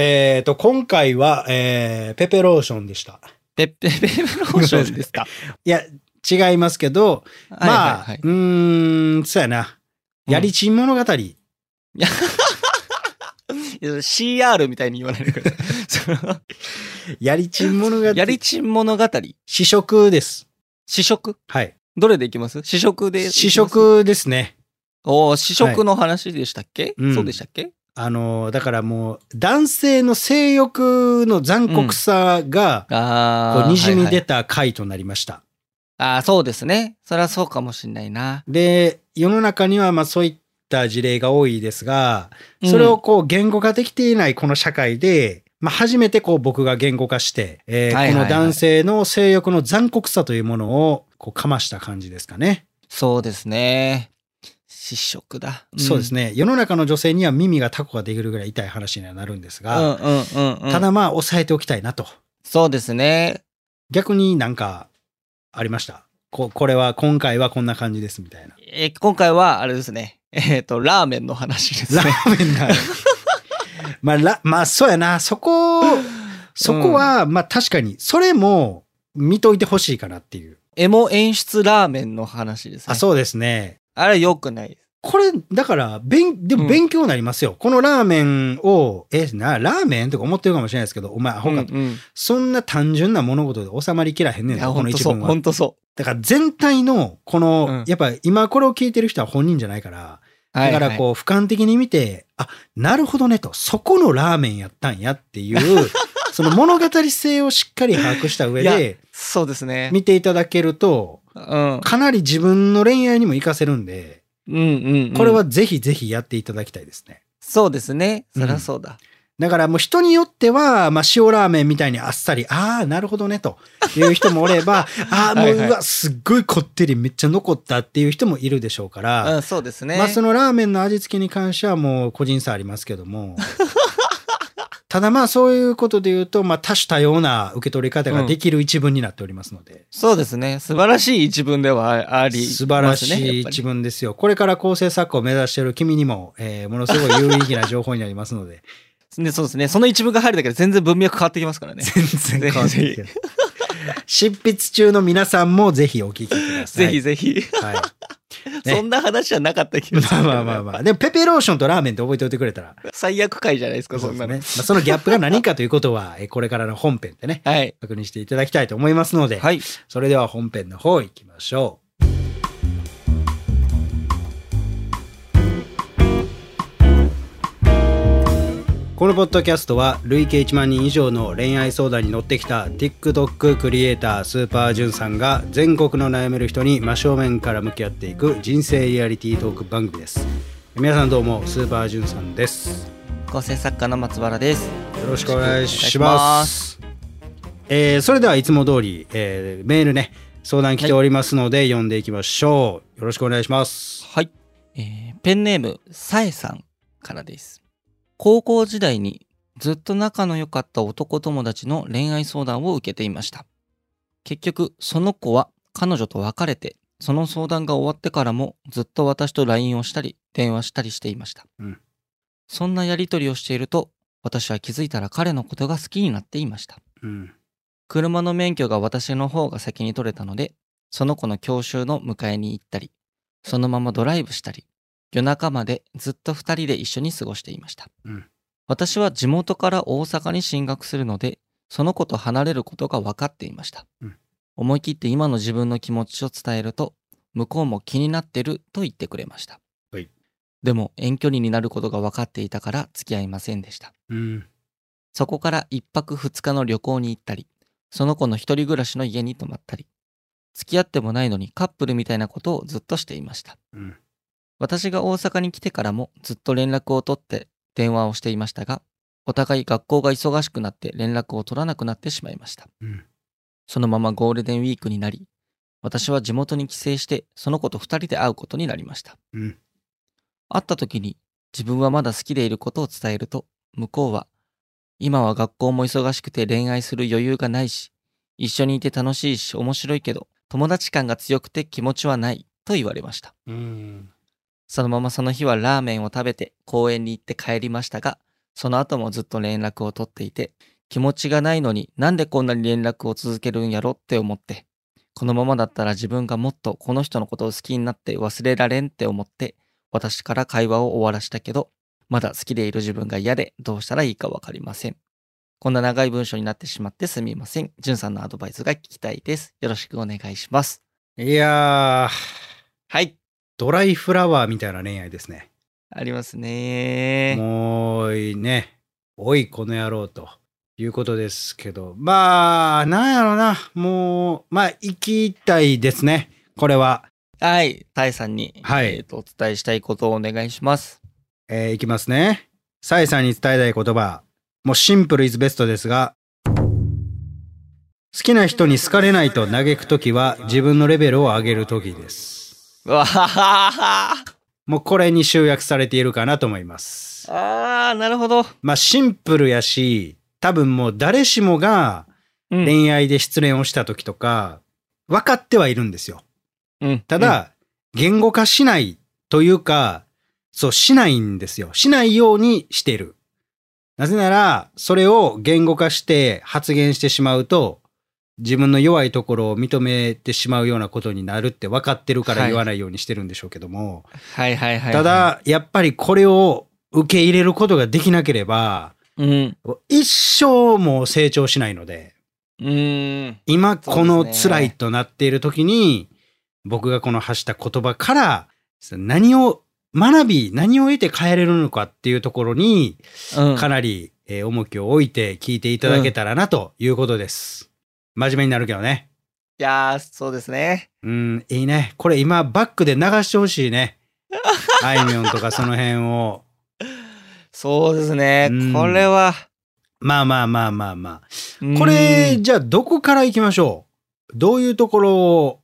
えっ、と、今回は、えー、ペペローションでした。ペッペペペローションですか？いや、違いますけど、まあ、はいはいはいうーん、そうやな。やりちん物語。いや CR みたいに言わないでください。やりちん物語。やりちん物語。試食です。試食？はい。どれでいきます？試食で。試食ですね。おー試食の話でしたっけ、うんそうでしたっけ？あの、だからもう、男性の性欲の残酷さが、ああ。こう、にじみはいはい出た回となりました。ああ、そうですね。それはそうかもしんないな。で、世の中にはまあそういった事例が多いですが、それをこう言語化できていないこの社会で、まあ初めてこう僕が言語化して、えーはいはいはいこの男性の性欲の残酷さというものをこうかました感じですかね。そうですね。試食だ。そうですね。世の中の女性には耳がタコができるぐらい痛い話にはなるんですうん。が、うんうんうんうん。ただまあ抑えておきたいなと。そうですね。逆になんかありました？ここれは今回はこんな感じですみたいな。えー今回はあれですね。えっ、と、ラーメンの話ですラね。ーメンだ。まあ、らまあ、そうやな。そこ、そこは、まあ確かに、それも見といてほしいかなっていう。エモ演出ラーメンの話ですね。あ、そうですね。あれ良くないです。これ、だから、勉、でもうん勉強になりますよ。このラーメンを、え、な、ラーメンとか思ってるかもしれないですけど、お前、アホかと。うんうんそんな単純な物事で収まりきらへんねんぞ、こ。の一文はほ。んとそだから全体の、この、うんやっぱ今これを聞いてる人は本人じゃないから、う。はいはいだからこう、俯瞰的に見て、あ、なるほどねと、そこのラーメンやったんやっていう、その物語性をしっかり把握した上で、そうですね。見ていただけると、うん。かなり自分の恋愛にも活かせるんで、うんうん、うん。これはぜひぜひやっていただきたいですね。そうですね。うんそりゃそうだ。だからもう人によっては、まあ塩ラーメンみたいにあっさり、ああ、なるほどね、という人もおれば、ああ、もう、うわ、すっごいこってりめっちゃ残ったっていう人もいるでしょうから、うん、そうですね。まあそのラーメンの味付けに関してはもう個人差ありますけども。ただまあそういうことで言うと、まあ多種多様な受け取り方ができる一文になっておりますので。そうですね。素晴らしい一文ではあありね。素晴らしい一文ですよ。これから構成作家を目指している君にも、えーものすごい有意義な情報になりますので、ね、そうですね。その一文が入るだけで全然文脈変わってきますからね。全然変わってきてる。執筆中の皆さんもぜひお聞きください。ぜひぜひ。はい。ねそんな話じゃなかった気がする。まあまあまあまあ。でもペペローションとラーメンって覚えておいてくれたら。最悪回じゃないですか、そんなの。ね。まあ、そのギャップが何かということは、えこれからの本編でね、はい。確認していただきたいと思いますので、はい。それでは本編の方行きましょう。このポッドキャストは累計1万人以上の恋愛相談に乗ってきた TikTok クリエイタースーパージュンさんが全国の悩める人に真正面から向き合っていく人生リアリティートーク番組です。皆さんどうもスーパージュンさんです。構成作家の松原です。よろしくお願いしま。すえーそれではいつも通り、えーメールね、相談来ておりますので、読んでいきましょう。よろしくお願いします。はい。えーペンネーム、さえさんからです。高校時代にずっと仲の良かった男友達の恋愛相談を受けていました。結局、その子は彼女と別れて、その相談が終わってからもずっと私と LINE をしたり、電話したりしていました。うんそんなやりとりをしていると、私は気づいたら彼のことが好きになっていました。うん。車の免許が私の方が先に取れたので、その子の教習の迎えに行ったり、そのままドライブしたり、夜中までずっと二人で一緒に過ごしていました。うん私は地元から大阪に進学するので、その子と離れることが分かっていました。うん思い切って今の自分の気持ちを伝えると、向こうも気になってると言ってくれました。はいでも遠距離になることが分かっていたから付き合いませんでした。うん。そこから一泊二日の旅行に行ったり、その子の一人暮らしの家に泊まったり、付き合ってもないのにカップルみたいなことをずっとしていました。うん。私が大阪に来てからもずっと連絡を取って電話をしていましたが、お互い学校が忙しくなって連絡を取らなくなってしまいました。うん。そのままゴールデンウィークになり、私は地元に帰省してその子と二人で会うことになりました。うん。会った時に自分はまだ好きでいることを伝えると、向こうは、今は学校も忙しくて恋愛する余裕がないし、一緒にいて楽しいし面白いけど、友達感が強くて気持ちはないと言われました。うん。そのままその日はラーメンを食べて公園に行って帰りましたが、その後もずっと連絡を取っていて、気持ちがないのになんでこんなに連絡を続けるんやろって思って、このままだったら自分がもっとこの人のことを好きになって忘れられんって思って、私から会話を終わらしたけど、まだ好きでいる自分が嫌でどうしたらいいかわかりません。こんな長い文章になってしまってすみません。じゅんさんのアドバイスが聞きたいです。よろしくお願いします。いやー、はい。ドライフラワーみたいな恋愛ですね。ありますね。もういいね。おい、この野郎ということですけど。まあ、なんやろな。もう、まあ、行きたいですね。これは。はい。タイさんに、はいえーとお伝えしたいことをお願いします。えーいきますね。サイさんに伝えたい言葉。もうシンプルイズベストですが、好きな人に好かれないと嘆くときは自分のレベルを上げるときです。うわはははもうこれに集約されているかなと思います。あー、なるほど。まあシンプルやし、多分もう誰しもがうん。恋愛で失恋をした時とか、分かってはいるんですよ。うんた、だ、言語化しないというか、そう、しないんですよ。しないようにしてる。なぜなら、それを言語化して発言してしまうと、自分の弱いところを認めてしまうようなことになるって分かってるからはい言わないようにしてるんでしょうけども、はいはいはい。た、だ、やっぱりこれを受け入れることができなければ、うん。一生もう成長しないので、うーん。今この辛いとなっている時に、僕がこの発した言葉から何を学び何を得て変えれるのかっていうところにうん。かなりえー重きを置いて聞いていただけたらなということです。真面目になるけどね。いやー、そうですね。うん、いいね。これ今バックで流してほしいね。あいみょんとかその辺を。そうですねうん。これは。まあまあまあまあまあ。うんこれ、じゃあどこから行きましょう？どういうところを？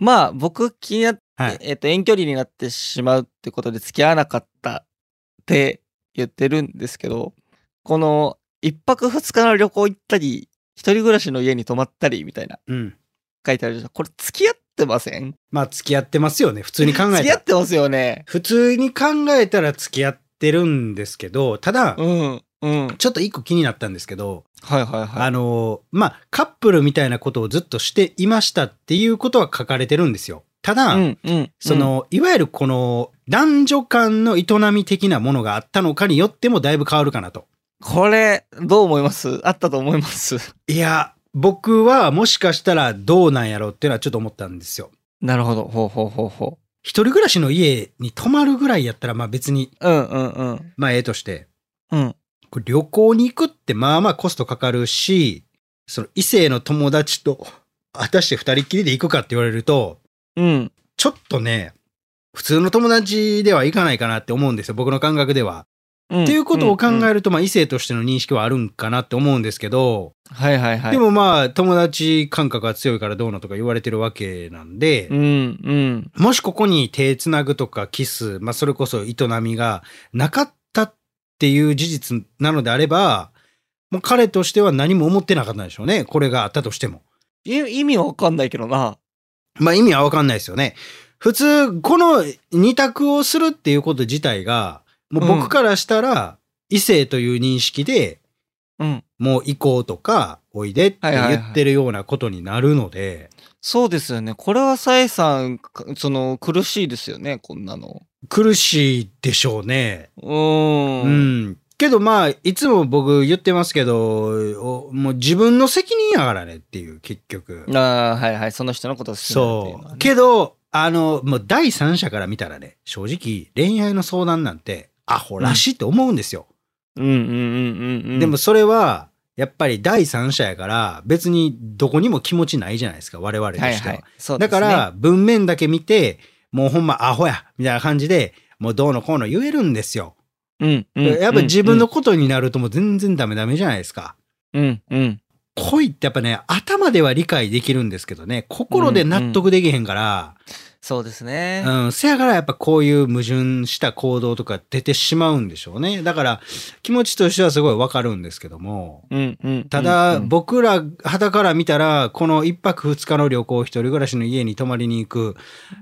まあ、僕気になって、はい。えっ、と、遠距離になってしまうってことで付き合わなかったって言ってるんですけど、この、一泊二日の旅行行ったり、一人暮らしの家に泊まったりみたいなうん。書いてあるじゃん。これ付き合ってません？まあ付き合ってますよね。普通に考えたら付き合っ。てますよね。普通に考えたら付き合ってるんですけど、ただ、うん。うん。ちょっと一個気になったんですけど、はいはいはい。あの、まあ、カップルみたいなことをずっとしていましたっていうことは書かれてるんですよ。ただ、うんうん。その、いわゆるこの男女間の営み的なものがあったのかによってもだいぶ変わるかなと。これ、どう思います？あったと思います？いや、僕はもしかしたらどうなんやろうっていうのはちょっと思ったんですよ。なるほど。ほうほうほうほ一人暮らしの家に泊まるぐらいやったら、まあ別に、う。うんうんうん。まあええとして、うん。これ旅行に行くってまあまあコストかかるし、その異性の友達と果たして二人っきりで行くかって言われると、うん。ちょっとね、普通の友達では行かないかなって思うんですよ、僕の感覚では。うん。っていうことを考えると、まあ異性としての認識はあるんかなって思うんですけど、はいはいはい。でもまあ友達感覚が強いからどうのとか言われてるわけなんで、うんうん。もしここに手つなぐとかキス、まあそれこそ営みがなかったっていう事実なのであれば、もう彼としては何も思ってなかったんでしょうね。これがあったとしても。い意味わかんないけどな。まあ意味はわかんないですよね。普通、この二択をするっていうこと自体が、もう僕からしたら、異性という認識でうん。もう行こうとか、おいでってはいはいはい言ってるようなことになるので、そうですよね。これはさえさん、かその、苦しいですよね、こんなの。苦しいでしょうね。うー。うんん。けどまあ、いつも僕言ってますけど、おもう自分の責任やからねっていう、結局。ああ、はいはい。その人のことを好きなんっていうのはそう。ね、けど、あの、もう第三者から見たらね、正直恋愛の相談なんてアホらしいって思うんですよ。うんうんうんうんうん。でも、それは、やっぱり第三者やから、別にどこにも気持ちないじゃないですか、我々としては。はいはい。ね、だから、文面だけ見て、もうほんまアホや、みたいな感じで、もうどうのこうの言えるんですよ。うん、うん。やっぱ自分のことになるともう全然ダメダメじゃないですか。うん、うん。恋ってやっぱね、頭では理解できるんですけどね、心で納得できへんから、そうですね。うん、せやからやっぱこういう矛盾した行動とか出てしまうんでしょうね。だから気持ちとしてはすごいわかるんですけども。うんうん。ただ、うんうん僕ら肌から見たら、この一泊二日の旅行、一人暮らしの家に泊まりに行く、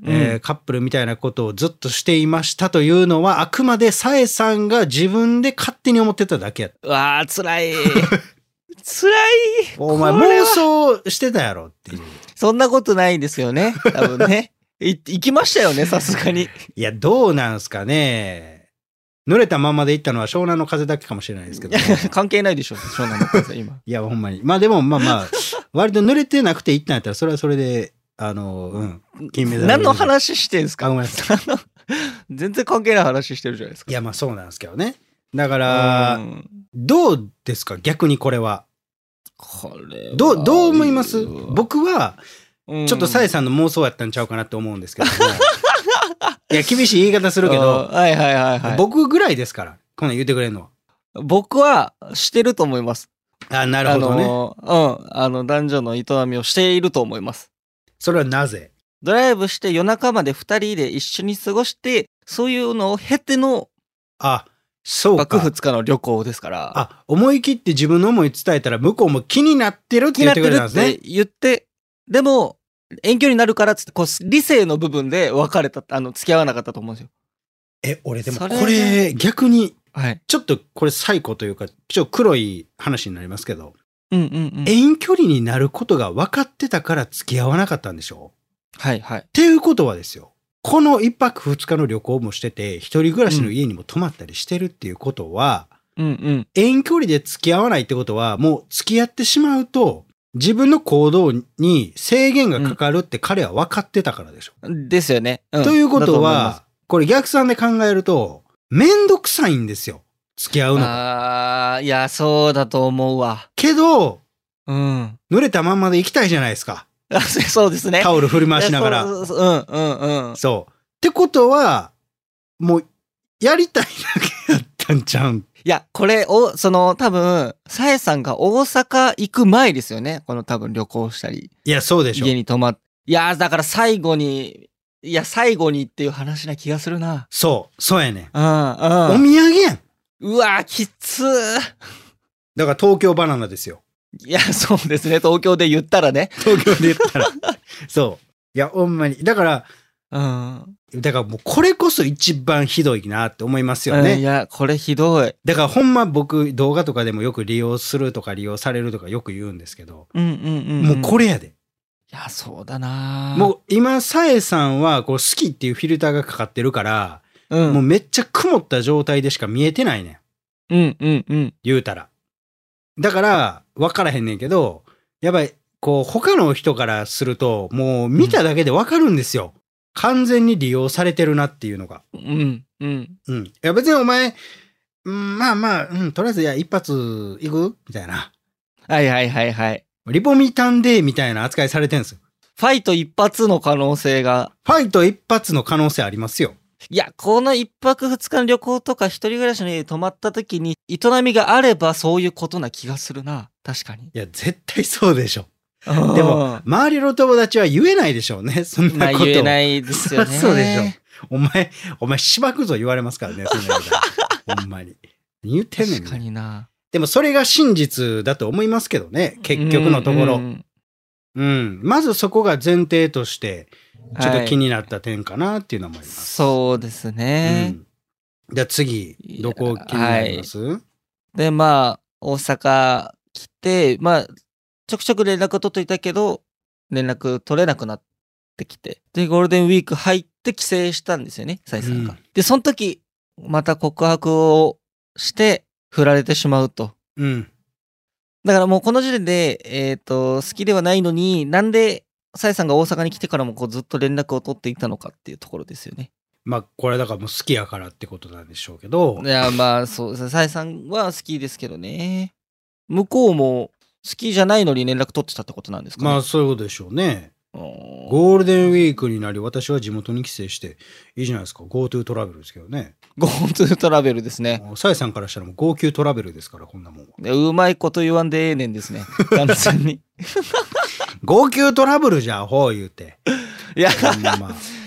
えーカップルみたいなことをずっとしていましたというのは、あくまでさえさんが自分で勝手に思ってただけや。うわあ、辛い。辛い。お前妄想してたやろっていう。そんなことないですよね。多分ね。い行きましたよね、さすがに。いや、どうなんすかね。濡れたままで行ったのは湘南の風だけかもしれないですけど。関係ないでしょ、湘南の風、今。いや、ほんまに。まあでも、まあまあ、割と濡れてなくて行ったんやったら、それはそれで、あの、うん、金メダル。何の話してんすあ、かごめんなさい。全然関係ない話してるじゃないですか。いや、まあそうなんですけどね。だから、うんどうですか？逆にこれは。これはどう、どう思います？僕、僕は、うんちょっとさえさんの妄想やったんちゃうかなって思うんですけども。いや、厳しい言い方するけあど、ーはいはいはいはい。僕ぐらいですから、こんなん言ってくれるのは。僕はしてると思います。あ、なるほどね。あの、うん。あの、男女の営みをしていると思います。それはなぜ？ドライブして夜中まで二人で一緒に過ごして、そういうのを経てのあ、そう幕か。二日の旅行ですから。あ、思い切って自分の思い伝えたら、向こうも気になってるって言ってくれたんですね。言って、でも、遠距離になるからっつって、こう、理性の部分で別れた、あの、付き合わなかったと思うんですよ。え、俺でもこれ逆に、はい。ちょっとこれ最古というか、ちょっと黒い話になりますけど、うんうんうん。遠距離になることが分かってたから付き合わなかったんでしょ？はいはい。っていうことはですよ。この一泊二日の旅行もしてて、一人暮らしの家にも泊まったりしてるっていうことは、うんうん。遠距離で付き合わないってことは、もう付き合ってしまうと、自分の行動に制限がかかるって彼は分かってたからでしょ。ですよね。んということは、これ逆算で考えると、めんどくさいんですよ。付き合うすのが。ああ、いや、そうだと思うわ。けど、うん。濡れたまんまで行きたいじゃないですか。あ そうですね。タオル振り回しながら。そうそうそううんうんうん。そう。ってことは、もう、やりたいだけやったんちゃうん。いや、これ、お、その、多分、さえさんが大阪行く前ですよね。この多分旅行したり、いや、そうでしょ家。に泊まっいやー、だから最後に、いや、最後にっていう話な気がするな。そう、そうやねん。うん、おうん。土産やん。うわー、きつー。だから東京バナナですよ。いや、そうですね。東京で言ったらね。東京で言ったら。そう。いや、ほんまに。だから、うん。だからもうこれこそ一番ひどいなって思いますようんいね。や、これひどい。だからほんま僕動画とかでもよく利用するとか利用されるとかよく言うんですけど、うんうんうん、もうこれ。れやで。いや、そうだなもう今、さえさんはこう好きっていうフィルターがかかってるから、う、うん、もうめっちゃ曇った状態でしか見えてないねん。うんうんうん。言うたら。だから、分からへんねんけど、やっぱり、こう、他の人からすると、もう見ただけで分かるんですよ。完全に利用されてるなっていうのが。うんうん。うん。いや、別にお前、うん、まあまあ、うん、とりあえず、いや、一発行く？みたいな。はいはいはいはい。リポミタンデーみたいな扱いされてるんですよ。ファイト一発の可能性が。ファイト一発の可能性ありますよ。いや、この一泊二日の旅行とか一人暮らしに泊まった時に、営みがあればそういうことな気がするな。確かに。いや、絶対そうでしょ。ででも、周りの友達は言えないでしょうね。そんまあなこと。言えないですよね。そうでしょお前、お前、しばくぞ言われますからね、そんな ほんまに。言ってんねん確かね。にな。でもそれが真実だと思いますけどね、結局のところ。うんううんうんまずそこが前提として、ちょっと気はいになった点かなっていうのは思います。そうですね。うん。じゃあ次、どこ気になります、で、まあ、大阪来て、まあ、ちょくちょく連絡取っといたけど、連絡取れなくなってきて。で、ゴールデンウィーク入って帰省したんですよね、サイさんが。うんで、その時、また告白をして、振られてしまうと。うん。だからもうこの時点で、えっ、と、好きではないのに、なんで、サイさんが大阪に来てからもこうずっと連絡を取っていたのかっていうところですよね。まあ、これだからもう好きやからってことなんでしょうけどい、や、まあ、そうですね。サイさんは好きですけどね。向こうも好きじゃないのに連絡取ってたってことなんですかね。まあそういうことでしょうね。ゴゴールデンウィークになり、私は地元に帰省して、いいじゃないですか。GoTo トラベルですけどね。ー GoTo トラベルですね。さえさんからしたらもう号泣トラベルですから、こんなもんうまいこと言わんでええねんですね。完全に。号泣トラブルじゃ、ほう言うて。いや、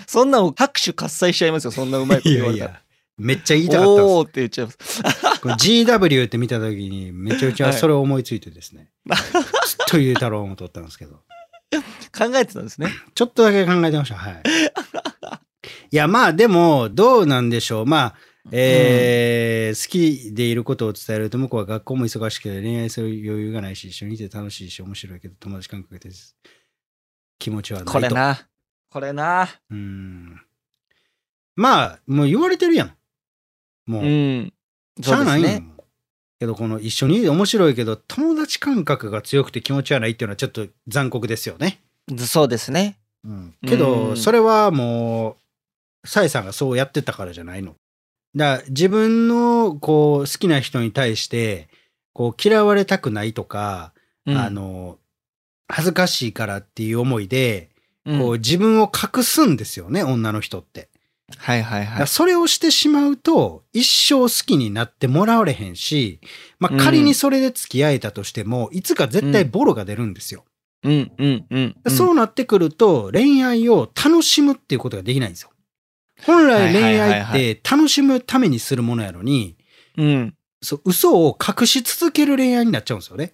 そんなの拍手喝采しちゃいますよ。そんなうまいことい言われたら。やいや、めっちゃ言いたかったんです。おーって言っちゃいます。GW って見た時にめちゃくちゃそれを思いついてですね、ずっとゆうたろうも撮ったんですけど。考えてたんですね。ちょっとだけ考えてました。はい。いやまあでもどうなんでしょう。まあえー好きでいることを伝えると向こうは学校も忙しくて恋愛する余裕がないし一緒にいて楽しいし面白いけど友達感覚です。気持ちはないと。これな。これな。うん。まあもう言われてるやんもう、うん。しゃあないんね。よけどこの一緒に面白いけど友達感覚が強くて気持ち悪いっていうのはちょっと残酷ですよね。そうですね。うん、けうんどそれはもうサイさんがそうやってたからじゃないの。だから自分のこう好きな人に対してこう嫌われたくないとか、うんあ、の恥ずかしいからっていう思いで、うんこう自分を隠すんですよね女の人って。はいはいはい。それをしてしまうと、一生好きになってもらわれへんし、まあ、仮にそれで付き合えたとしても、いつか絶対ボロが出るんですよ。うんうんうん。そうなってくると、恋愛を楽しむっていうことができないんですよ。本来恋愛はいって楽しむためにするものやのに、うん。そう嘘を隠し続ける恋愛になっちゃうんですよね。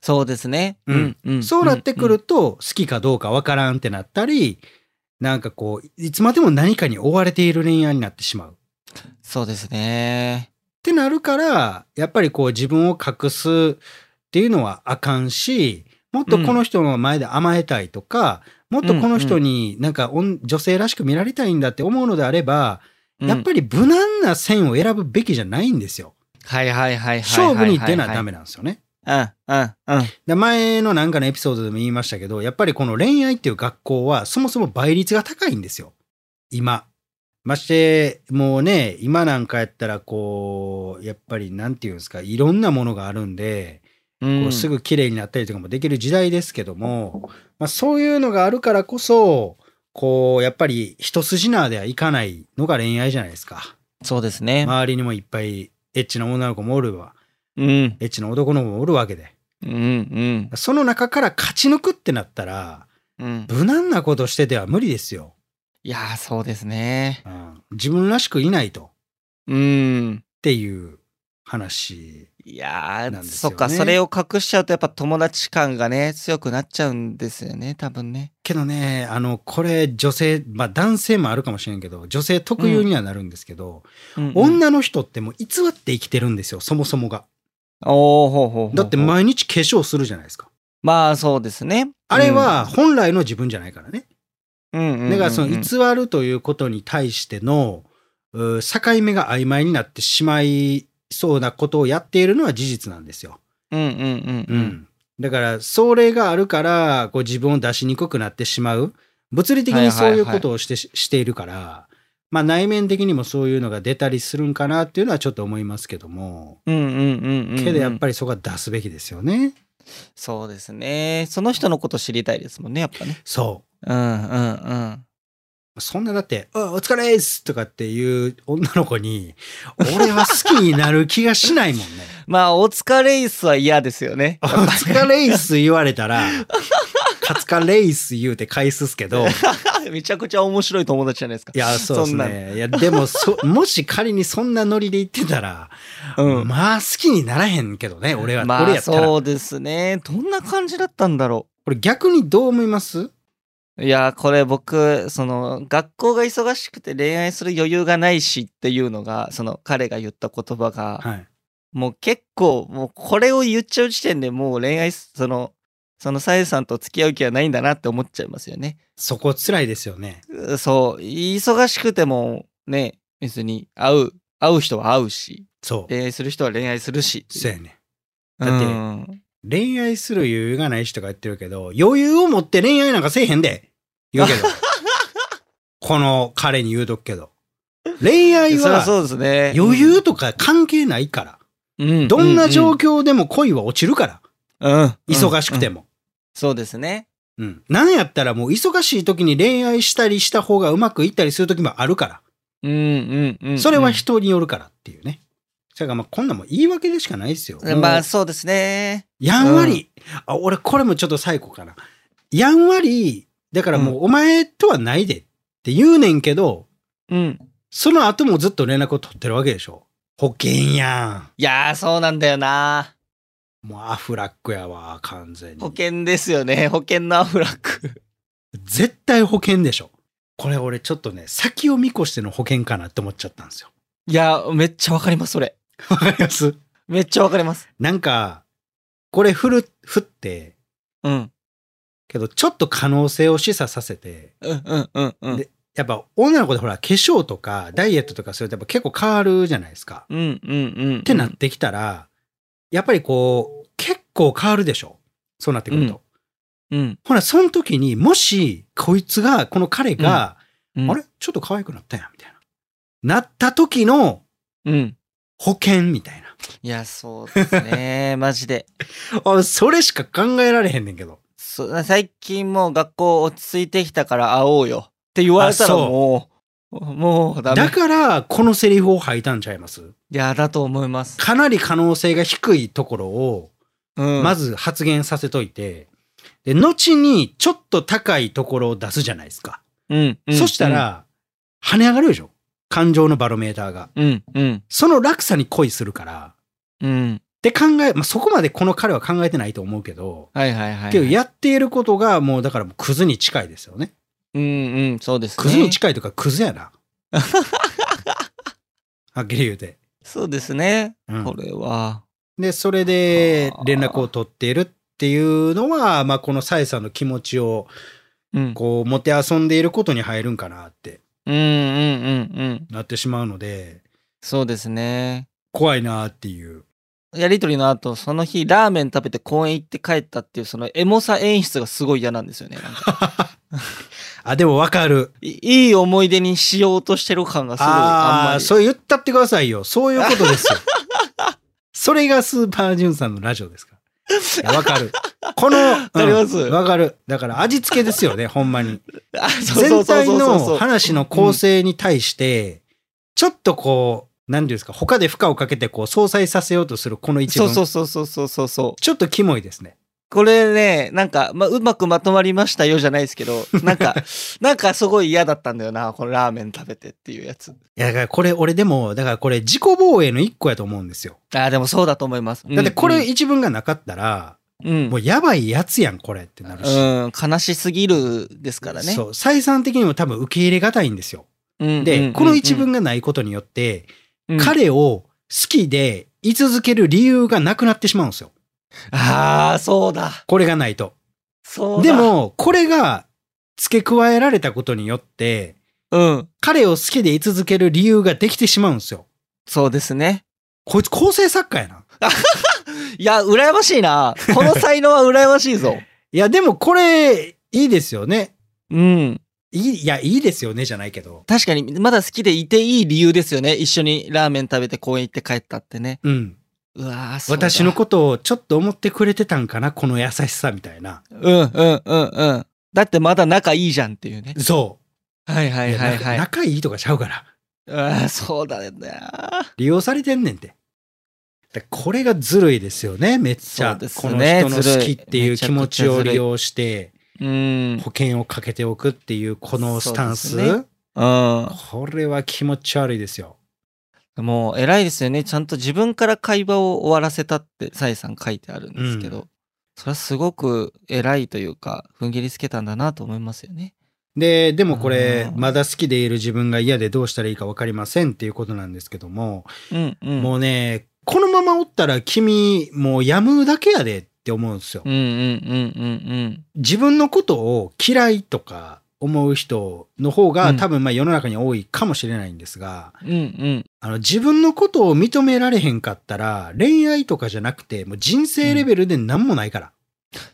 そうですね。うんうん。そうなってくると、好きかどうかわからんってなったり、なんかこう、いつまでも何かに追われている恋愛になってしまう。そうですね。ってなるから、やっぱりこう自分を隠すっていうのはあかんし、もっとこの人の前で甘えたいとか、もっとこの人になんか女性らしく見られたいんだって思うのであれば、やっぱり。り無難な線を選ぶべきじゃないんですよ。はいはいはいはいはいはい。勝負に出なダメなんですよね。うんうんうん。で前のなんかのエピソードでも言いましたけど、やっぱりこの恋愛っていう学校はそもそも倍率が高いんですよ。今。まして、もうね、今なんかやったらこう、やっぱりなんていうんですか、いろんなものがあるんで、うんこうすぐ綺麗になったりとかもできる時代ですけども、まあ、そういうのがあるからこそ、こう、やっぱり一筋縄ではいかないのが恋愛じゃないですか。そうですね。周りにもいっぱいエッチな女の子もおるわ、うん。エッチな男の子もおるわけで。うんうん。その中から勝ち抜くってなったら、うん。無難なことしてては無理ですよ。いやー、そうですね。うん、自分らしくいないと。っうん。ていう話。いやそっか、それを隠しちゃうとやっぱ友達感がね、強くなっちゃうんですよね、多分ね。けどね、あの、これ女性、まあ男性もあるかもしれんけど、女性特有にはなるんですけど、うんうん、女の人ってもう偽って生きてるんですよ、そもそもが。おーほうほうだって毎日化粧するじゃないですか。まあそうですね。あれは本来の自分じゃないからね。うん、だからその偽るということに対してのう境目が曖昧になってしまいそうなことをやっているのは事実なんですよ。うんうんうんううんん。だからそれがあるからこう自分を出しにくくなってしまう物理的にそういうことをして,、しているから、まあ、内面的にもそういうのが出たりするんかなっていうのはちょっと思いますけども、うんうんうんうんうん。けどやっぱりそこは出すべきですよね。そうですね。その人のこと知りたいですもんね、やっぱね。そううんうんうん。そんなだって、あお疲れですとかっていう女の子に、俺は好きになる気がしないもんね。まあ、お疲れイスは嫌ですよね お。疲れっす言われたら、カツカレイス言うて返すっすけど、い めちゃくちゃ面白い友達じゃないですか。や、そうですね。いや、でも、そ、もし仮にそんなノリで言ってたら、うん。まあ好きにならへんけどね、俺は。まあ。そうですね。どんな感じだったんだろこれ逆にどう思います？う。いや、これ僕、その、学校が忙しくて恋愛する余裕がないしっていうのが、その、彼が言った言葉が、はい。もう結構、もうこれを言っちゃう時点でもう恋愛す、その、そのさえさんと付き合う気はないんだなって思っちゃいますよね。そこ辛いですよね。うそう、忙しくてもね、別に会う、会う人は会うし、そう。恋愛する人は恋愛するし。そうやね。だだってうん、恋愛する余裕がない人が言ってるけど、余裕を持って恋愛なんかせえへんで。言うけど。この彼に言うとくけど。恋愛はそうですね。余裕とか関係ないから。うん、どんな状況、況でも恋は落ちるから。うん、忙しくても。も。そうですね。うん。なんやったらもう忙しい時に恋愛したりした方がうまくいったりする時もあるから。うんうんうん。それは人によるからっていうね。だからまあこんなんもん言い訳でしかないですよ。うんまもうあそうですね。やんわり、あ、俺これもちょっと最後かな。やんわり、だからもうお前とはないでっって言うねんけど、うん。その後もずっと連絡を取ってるわけでしょ。保険やいやー、そうなんだよな。ん。もうアフラックやわ、完全に。保険ですよね。保険のアフラック。絶対保険でしょ。これ俺ちょっとね、先を見越しての保険かなって思っちゃったんですよ。いや、めっちゃわかります、それ。わかります？めっちゃわかります。なんか、これ振る、振って、うん。けどちょっと可能性を示唆させて、うんうんうんうん。でやっぱ女の子でほら化粧とかダイエットとかするとやっぱ結構変わるじゃないですか。うんうんうん。ってなってきたら、やっぱりこう、結構変わるでしょ？そうなってくると。うん。ほら、その時にもし、こいつが、この彼が、うん。あれ？ちょっと可愛くなったやん、みたいな。なった時のうん。保険みたいいや、そうですね。マジで。な。あ、それしか考えられへんねんけど。そ最近もう学校落ち着いてきたから会おうよって言われたらもう、もうダメ。だから、このセリフを吐いたんちゃいます？いや、だと思います。かなり可能性が低いところを、うん。まず発言させといて、で、後にちょっと高いところを出すじゃないですか。うん、うん。そした、ら、跳ね上がるでしょ？感情のバロメーターが。うん、うん、その落差に恋するから。うん。で考え、まあ、そこまでこの彼は考えてないと思うけど、はいはいはい。けどやっていることがもうだからクズに近いですよね。うん、うん、そうですね。クズに近いとかクズやな。はっきり言うて。そうですね。うんこれは。で、それで連絡を取っているっていうのは、まあこのサイさんの気持ちをうん。こう、もてあそんでいることに入るんかなってうん、うん、うん、うん。なってしまうので、そうですね。怖いなっていう。やりとりの後、その日、ラーメン食べて公園行って帰ったっていう、そのエモさ演出がすごい嫌なんですよね。なんか あ、でもわかる。いいい思い出にしようとしてる感がすごいあんあ。そう言ったってくださいよ。そういうことですよ。それがスーパージュンさんのラジオですか わかる。この、わかりますわかる。だから味付けですよね、ほんまに。全体の話の構成に対して、ちょっとこう、何ていうんですか、他で負荷をかけてこう、相殺させようとするこの一文。そうそうそうそうそうそう。ちょっとキモいですね。これね、なんか、まあ、うまくまとまりましたよじゃないですけど、なんか、なんかすごい嫌だったんだよな、このラーメン食べてっていうやつ。いや、だからこれ、俺でも、だからこれ自己防衛の一個やと思うんですよ。ああ、でもそうだと思います。だってこれうん一文がなかったら、うん、もうやばいやつやん、これってなるし。うん、悲しすぎるですからね。そう。採算的にも多分受け入れがたいんですよ。うんで、この一文、がないことによって、うん彼を好きで居続ける理由がなくなってしまうんですよ。ああ、そうだ。これがないと。そうだ。で、も、これが付け加えられたことによって、うん。彼を好きで居続ける理由ができてしまうんですよ。そうですね。こいつ構成作家やな。いや、羨ましいな。この才能は羨ましいぞ。いや、でもこれ、いいですよね。うん。いい、いや、いいですよね、じゃないけど。確かに、まだ好きでいていい理由ですよね。一緒にラーメン食べて公園行って帰ったってね。うん。うわーそうだ私のことをちょっと思ってくれてたんかな、この優しさみたいな。うんうんうんうん。だってまだ仲いいじゃんっていうね。そ。はいはう。いはいはい。や仲仲いいとかちゃうから。ああ、そうだよね。利用されてんねんて。だこれがずるいですよね、めっちゃ。そうですこのね人の好きっていう気持ちを利用して、うん。保険をかけておくっていうこのスタンス。そうねうん。これは気持ち悪いですよ。もう偉いですよね。ちゃんと自分から会話を終わらせたって、サイさん書いてあるんですけど、うそれはすごく偉いというか、踏ん切りつけたんだなと思いますよね。で、でもこれ、うんまだ好きでいる自分が嫌でどうしたらいいか分かりませんっていうことなんですけども、うんうん。もうね、このままおったら君、もうやむだけやでって思うんですよ。自分のことを嫌いとか思う人の方が、うん多分まあ世の中に多いかもしれないんですが、うん。うんうん。あの自分のことを認められへんかったら恋愛とかじゃなくてもう人生レベルで何もないから、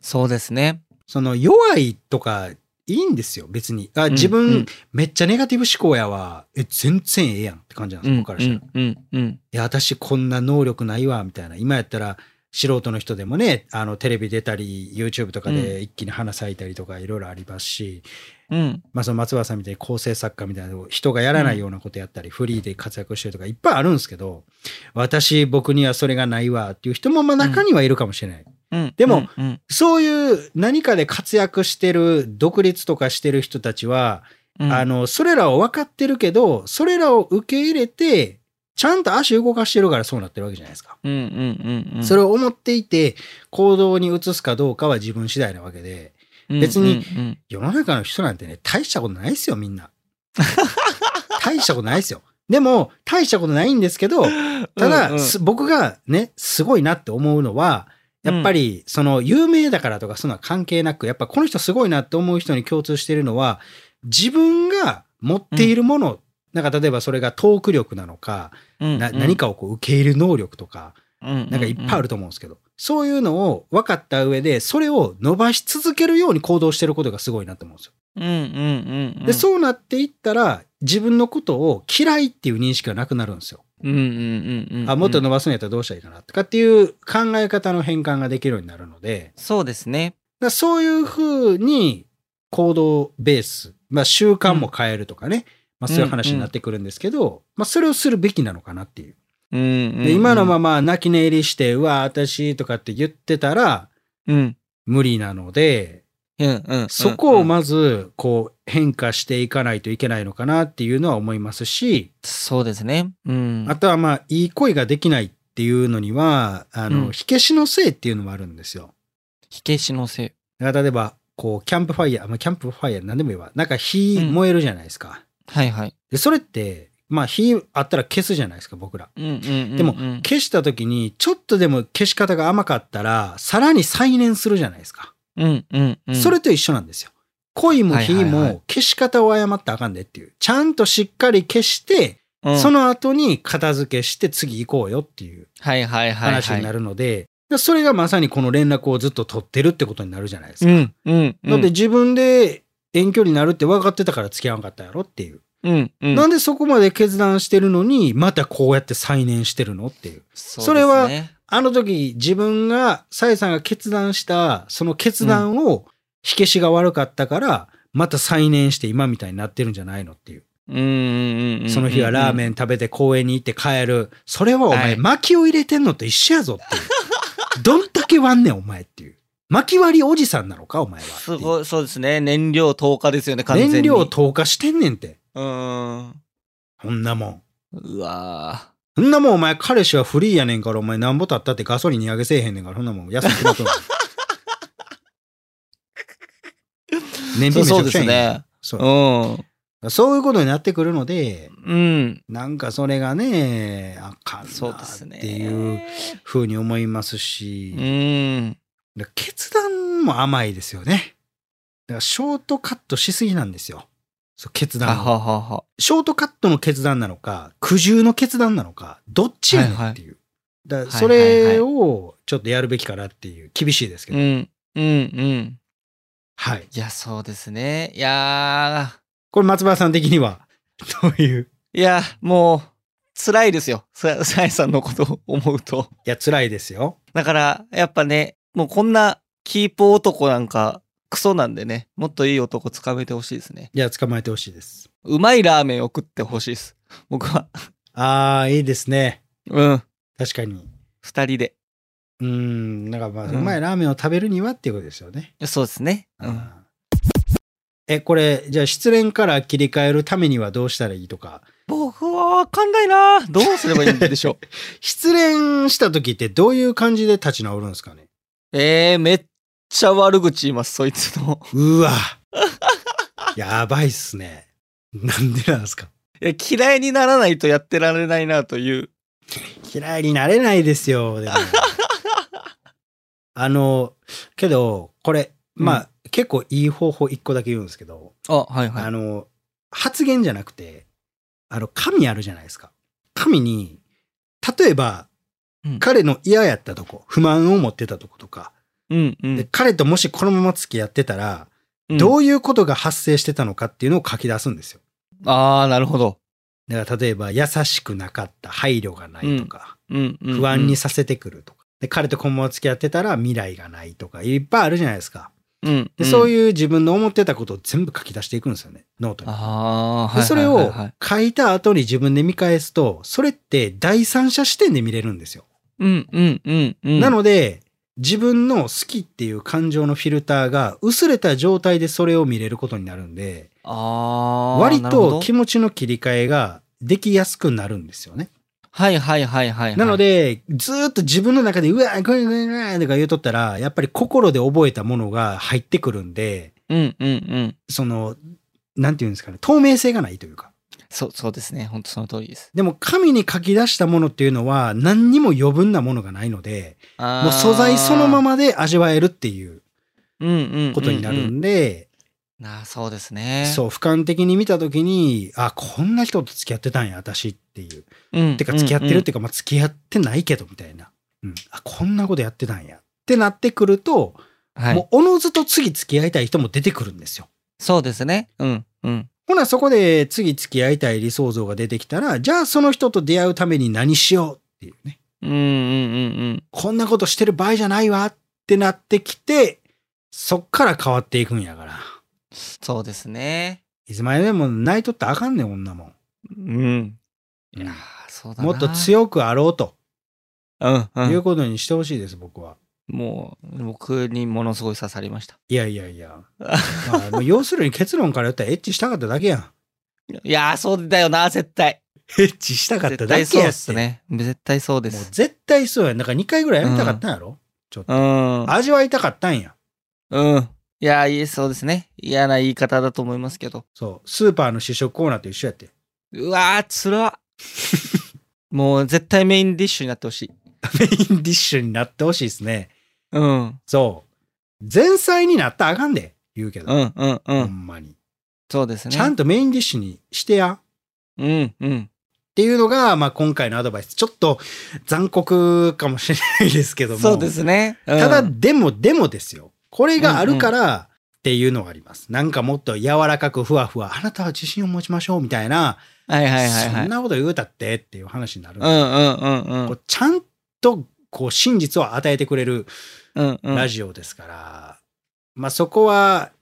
そうですね。その弱いとかいいんですよ別に。あ自分、うん。めっちゃネガティブ思考やわ。え全然ええやんって感じなんです、うん僕からしたら、いうんうんや私こんな能力ないわみたいな。今やったら素人の人でもねあのテレビ出たり YouTube とかで一気に花咲いたりとかいろいろありますし、うん。まあ、その松原さんみたいに構成作家みたいな人がやらないようなことやったり、フリーで活躍してるとかいっぱいあるんですけど、私、僕にはそれがないわっていう人もまあ中にはいるかもしれない。うん。でもうんそういう何かで活躍してる、独立とかしてる人たちは、うんあの、それらを分かってるけど、それらを受け入れて、ちゃんと足動かしてるからそうなってるわけじゃないですか。うんうんうんうん。それを思っていて、行動に移すかどうかは自分次第なわけで、別に世の中の人なんてね、大したことないですよ、みんな。大したことないですよ。でも、大したことないんですけど、ただ、うんうんす僕がね、すごいなって思うのは、やっぱり、その、有名だからとか、そんな関係なく、やっぱこの人すごいなって思う人に共通しているのは、自分が持っているもの、なんか例えばそれがトーク力なのか、うんな何かをこう受け入れる能力とか、ななんかいっぱいあると思うんですけど、そういうのを分かった上で、それを伸ばし続けるように行動してることがすごいなと思うんですよ。うんうんうんうん。で、そうなっていったら、自分のことを嫌いっていう認識がなくなるんですよ。うんうんうんうん。あ、もっと伸ばすんやったらどうしたらいいかなとかっていう考え方の変換ができるようになるので、そうですね。だそういうふうに行動ベース、まあ習慣も変えるとかね、まあそういう話になってくるんですけど、まあそれをするべきなのかなっていう。うんうんうん。で、今のまま泣き寝入りして、うわ、私とかって言ってたらうん。無理なので、うんうん。そこをまずこう変化していかないといけないのかなっていうのは思いますし、そうですね。うん。あとはまあ、いい恋ができないっていうのには、あの、うん火消しのせいっていうのもあるんですよ。火消しのせい。例えば、こう、キャンプファイヤー、まあ、キャンプファイヤーなんでもいいわ。なんか火燃えるじゃないですか。はいはい。で、それって、まあ、火あったら消すじゃないですか、僕ら。でも、消した時に、ちょっとでも消し方が甘かったら、さらに再燃するじゃないですか。うんうんうん。それと一緒なんですよ。恋も火も消し方を誤ったらあかんでっていう。ちゃんとしっかり消して、うん、その後に片付けして次行こうよっていう。話になるので、でそれがまさにこの連絡をずっと取ってるってことになるじゃないですか。うんうんうん。だって自分で遠距離になるって分かってたから付き合わなかったやろっていう。うんうん。なんでそこまで決断してるのに、またこうやって再燃してるのっていう。そそれはあの時自分が、さえさんが決断した、その決断を火消しが悪かったから、また再燃して今みたいになってるんじゃないのっていう。その日はラーメン。ン食べて公園に行って帰る。それはお前、はい薪を入れてんのと一緒やぞっていう。どんだけ割んねんお前っていう。薪割りおじさんなのかお前は。すごい、そうですね。燃料投下ですよね、完全に。燃料投下してんねんって。うーん。そんなもん。うわそんなもんお前彼氏はフリーやねんからお前なんぼたったってガソリン値上げせえへんねんからそんなもん安く決まっと 燃ーそうそうです費めちゃくちゃええんやね。そううん。そういうことになってくるので、うん。なんかそれがね、あかんそうなっ。ていうふうに思いますし、うん。決断も甘いですよね。だからショートカットしすぎなんですよ。そう決は断をははは。ショートカットの決断なのか、苦渋の決断なのか、どっちやねんっていう。だからそれをちょっとやるべきかなっていう、厳しいですけど。うん。うんうん。はい。いや、そうですね。いやこれ松原さん的には、どういう？ー、いや、もう、辛いですよ。さ、さえさんのことを思うと。いや、辛いですよ。だから、やっぱね、もうこんなキープ男なんか、クソなんでね、もっといい男つかめてほしいですね。いや、捕まえてほしいです。うまいラーメンを食ってほしいです。僕は。ああ、いいですね。うん。確かに。二人で。うーん、なんかまあ、うんうまいラーメンを食べるにはっていうことですよね。そうですね。うん。うんえ、これ、じゃあ失恋から切り替えるためにはどうしたらいいとか。僕はわかんないなどうすればいいんでしょう。失恋した時ってどういう感じで立ち直るんですかね？えー、めっちゃ悪口言います、そいつの。うわ。やばいっすね。なんでなんですか？いや、嫌いにならないとやってられないなという。嫌いになれないですよ。でも あの、けど、これ、まあ、結構いい方法一個だけ言うんですけど、あ、はいはい。あの、発言じゃなくて、あの、神あるじゃないですか。神に、例えば、うん彼の嫌やったとこ、不満を持ってたとことか、うんうん。で彼ともしこのまま付き合ってたら、うんどういうことが発生してたのかっていうのを書き出すんですよ。ああ、なるほど。だから例えば、優しくなかった、配慮がないとか。不安にさせてくるとか。で彼とこのまま付き合ってたら未来がないとか、いっぱいあるじゃないですか。うん。でそうういう自分の思ってたことを全部書き出していくんですよね、ノートん。に。あ。でそれを書いた後に自分で見返すと、それって第三者視点で見れるんですよ。うんうんうんうん。なので、自分の好きっていう感情のフィルターが薄れた状態でそれを見れることになるんで、割と気持ちの切り替えができやすくなるんですよね。はいはいはいはいはい。なの、で、ずーっと自分の中で、うわ、これこれこれとか言うとったら、やっぱり心で覚えたものが入ってくるんで、うんうんうん。その、なんていうんですかね、透明性がないというか。そう、そうですね。本当その通りです。でも、紙に書き出したものっていうのは、何にも余分なものがないので、ももう素材そのままで味わえるっていううんうんうんうんことになるんで、なあそうですね。そう、俯瞰的に見たときに、あ、こんな人と付き合ってたんや、私っていう。う。うん。てか、付き合ってるっていいうか、まあ、付き合ってないけど、みたいな。うん。あ、こんなことやってたんや。ってなってくると、うん。はい。もう、おのずと次付き合いたい人も出てくるんですよ。そうですね。うんうん。ほな、そこで次付き合いたい理想像が出てきたら、じゃあその人と出会うために何しようっていうね。うんうんうんうん。こんなことしてる場合じゃないわってなってきて、そっから変わっていくんやから。そうですね。いつまででも泣いとったらあかんねん、女もん。うん。いやーそうだな。もっと強くあろうとうんう。いうんことにしてほしいです、僕は。もう、僕にものすごい刺さりました。いやいやいや。まあ、要するに結論から言ったらエッチしたかっただけやん。いやーそうだよな、絶対。エッチしたかった絶だけやそうっすね。絶対そうでもうす。絶対そうやん。だから2回ぐらいやりたかったんやろ、ちょっと。うん。味わいたかったんや。うん。いやーいいそうですね。嫌な言い方だと思いますけど。そう。スーパーの試食コーナーと一緒やって。うわー、つらっ もう絶対メインディッシュになってほしい。メインディッシュになってほしいですね。うん。そう。前菜になったらあかんで、言うけど。うんうんうほん。んまに。そうですね。ちゃんとメインディッシュにしてや。っうんうん。ていうのが、まあ今回のアドバイス。ちょっと残酷かもしれないですけども。そうですね。うんただ、でも、でもですよ。これがあるからっていうのがあります。なんかもっと柔らかくふわふわ、あなたは自信を持ちましょうみたいな、はいはいはいはい。そんなこと言うたってっていう話になるんで。うんうんうんうんこうちゃんとこう真実を与えてくれるうんうん。ラジオですから、まあそこは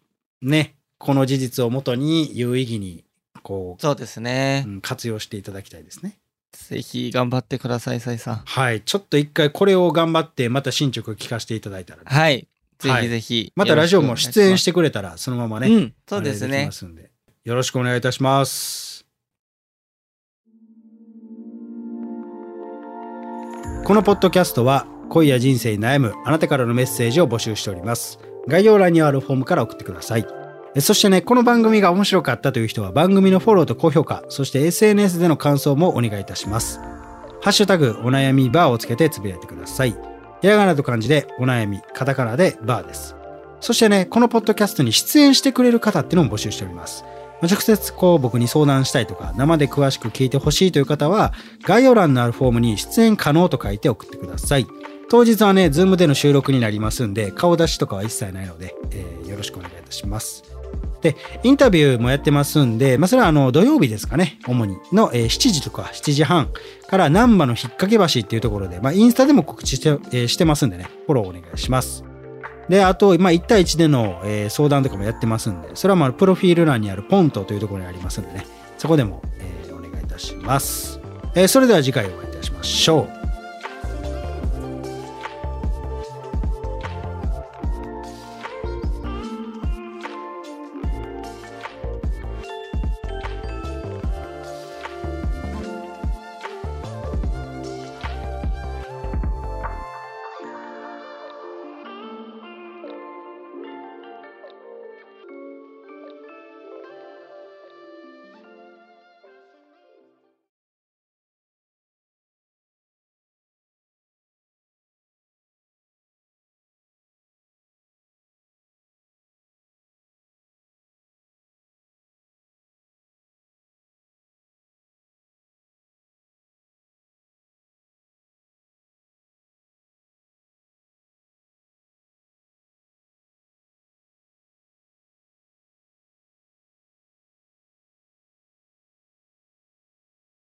ね、この事実をもとに有意義にこそうですう、ねう。ん活用していただきたいですね。ぜひ頑張ってください、サイさん。はい。ちょっと一回これを頑張ってまた進捗聞かせていただいたら、はい。ぜはいひぜひ。。またラジオも出演しててくれたらそのままね、うん、そうですねま。すんでよろしくお願いいたします。このポッドキャストは恋や人生に悩むあなたからのメッセージを募集しております。概要欄にあるフォームから送ってください。そしてね、この番組が面白かったという人は番組のフォローと高評価、そして SNS での感想もお願いいたします。ハッシュタグお悩みバーをつけてつぶやいてください。ひらがなと漢字でお悩み、カタカナでバーです。そしてね、このポッドキャストに出演してくれる方っていうのも募集しております。直接こう僕に相談したいとか、生で詳しく聞いてほしいという方は、概要欄のあるフォームに出演可能と書いて送ってください。当日はね、ズームでの収録になりますんで、顔出しとかは一切ないので、えーよろしくお願いいたします。で、インタビューもやってますんで、まあ、それはあの、土曜日ですかね、主に、の、えー7時とか7時半から、難波の引っ掛け橋っていうところで、まあ、インスタでも告知して、えーしてますんでね、フォローお願いします。で、あと、まあ、1対1での、えー相談とかもやってますんで、それはまあ、プロフィール欄にあるポントというところにありますんでね、そこでも、えーお願いいたします。えーそれでは次回お会いいたしましょう。